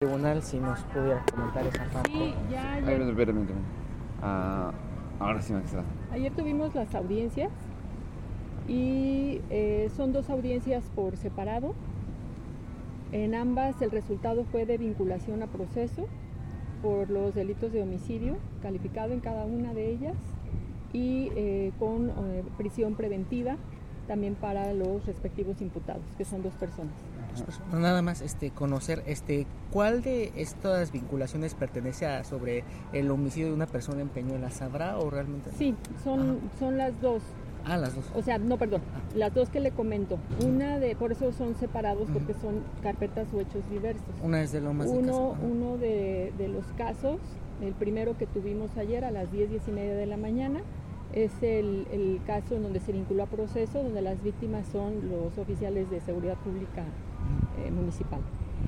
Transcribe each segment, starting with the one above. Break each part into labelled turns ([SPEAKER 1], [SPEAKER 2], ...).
[SPEAKER 1] tribunal si nos pudiera comentar esa parte.
[SPEAKER 2] Sí, ya
[SPEAKER 3] Ay,
[SPEAKER 2] ayer,
[SPEAKER 3] espérame, espérame. Ah, ahora sí
[SPEAKER 2] ayer tuvimos las audiencias y eh, son dos audiencias por separado. En ambas el resultado fue de vinculación a proceso por los delitos de homicidio, calificado en cada una de ellas, y eh, con eh, prisión preventiva también para los respectivos imputados, que son dos personas.
[SPEAKER 1] No, nada más este conocer este cuál de estas vinculaciones pertenece a sobre el homicidio de una persona en Peñuela sabrá o realmente
[SPEAKER 2] Sí, son, son las dos.
[SPEAKER 1] ah las dos.
[SPEAKER 2] O sea, no, perdón, las dos que le comento. Una de, por eso son separados, porque son carpetas o hechos diversos.
[SPEAKER 1] una es de Lomas de
[SPEAKER 2] Uno, uno de, de los casos, el primero que tuvimos ayer a las 10, 10 y media de la mañana, es el, el caso en donde se vinculó a proceso, donde las víctimas son los oficiales de seguridad pública eh, municipal.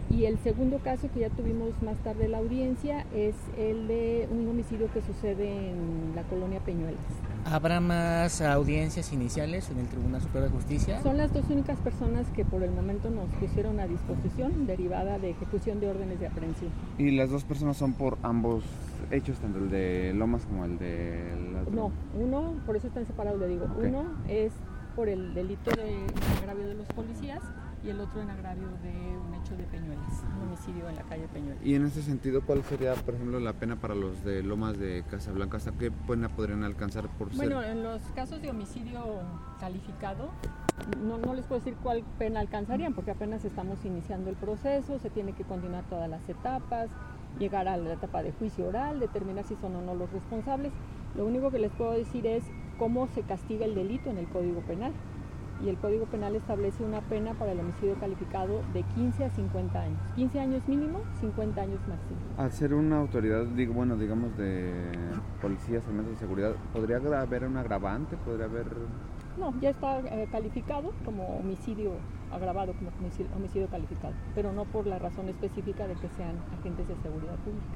[SPEAKER 2] Y el segundo caso que ya tuvimos más tarde la audiencia es el de un homicidio que sucede en la colonia Peñuelas.
[SPEAKER 1] habrá más audiencias iniciales en el Tribunal Superior de Justicia
[SPEAKER 2] Son las dos únicas personas que por el momento nos pusieron a disposición derivada de ejecución de órdenes de aprehensión.
[SPEAKER 3] Y las dos personas son por ambos hechos, tanto el de Lomas como el de... la-
[SPEAKER 2] No, uno, por eso están separados, le digo,
[SPEAKER 3] Ok.
[SPEAKER 2] uno es por el delito de agravio de los policías y el otro en agravio de un hecho de Peñuelas, un homicidio en la calle Peñuelas.
[SPEAKER 3] Y en ese sentido, ¿cuál sería, por ejemplo, la pena para los de Lomas de Casablanca? ¿Hasta qué pena podrían alcanzar por
[SPEAKER 2] Bueno,
[SPEAKER 3] ser?
[SPEAKER 2] en los casos de homicidio calificado, no, no les puedo decir cuál pena alcanzarían, porque apenas estamos iniciando el proceso, se tiene que continuar todas las etapas, llegar a la etapa de juicio oral, determinar si son o no los responsables. Lo único que les puedo decir es cómo se castiga el delito en el Código Penal. Y el Código Penal establece una pena para el homicidio calificado de 15 a 50 años. 15 años mínimo, 50 años máximo.
[SPEAKER 3] Al ser una autoridad, digo, bueno, digamos, de policías, elementos de seguridad, ¿podría haber un agravante? ¿Podría haber...?
[SPEAKER 2] No, ya está eh, calificado como homicidio agravado, como homicidio, homicidio calificado, pero no por la razón específica de que sean agentes de seguridad pública.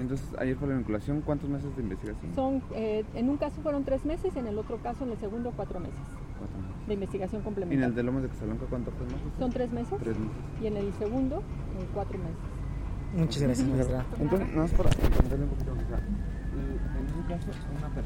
[SPEAKER 3] Entonces, ayer fue la vinculación, ¿cuántos meses de investigación?
[SPEAKER 2] Son, eh, en un caso fueron tres meses, en el otro caso, en el segundo, cuatro meses
[SPEAKER 3] Cuatro meses.
[SPEAKER 2] De investigación
[SPEAKER 3] ¿Y en el
[SPEAKER 2] complementaria.
[SPEAKER 3] de Lomas de Casablanca cuánto fue más?
[SPEAKER 2] Son tres meses
[SPEAKER 3] Tres meses.
[SPEAKER 2] y en el segundo, eh, cuatro meses.
[SPEAKER 1] muchas gracias maestra
[SPEAKER 3] Entonces, nada más para entenderle un poquito, sea, en ese caso, una persona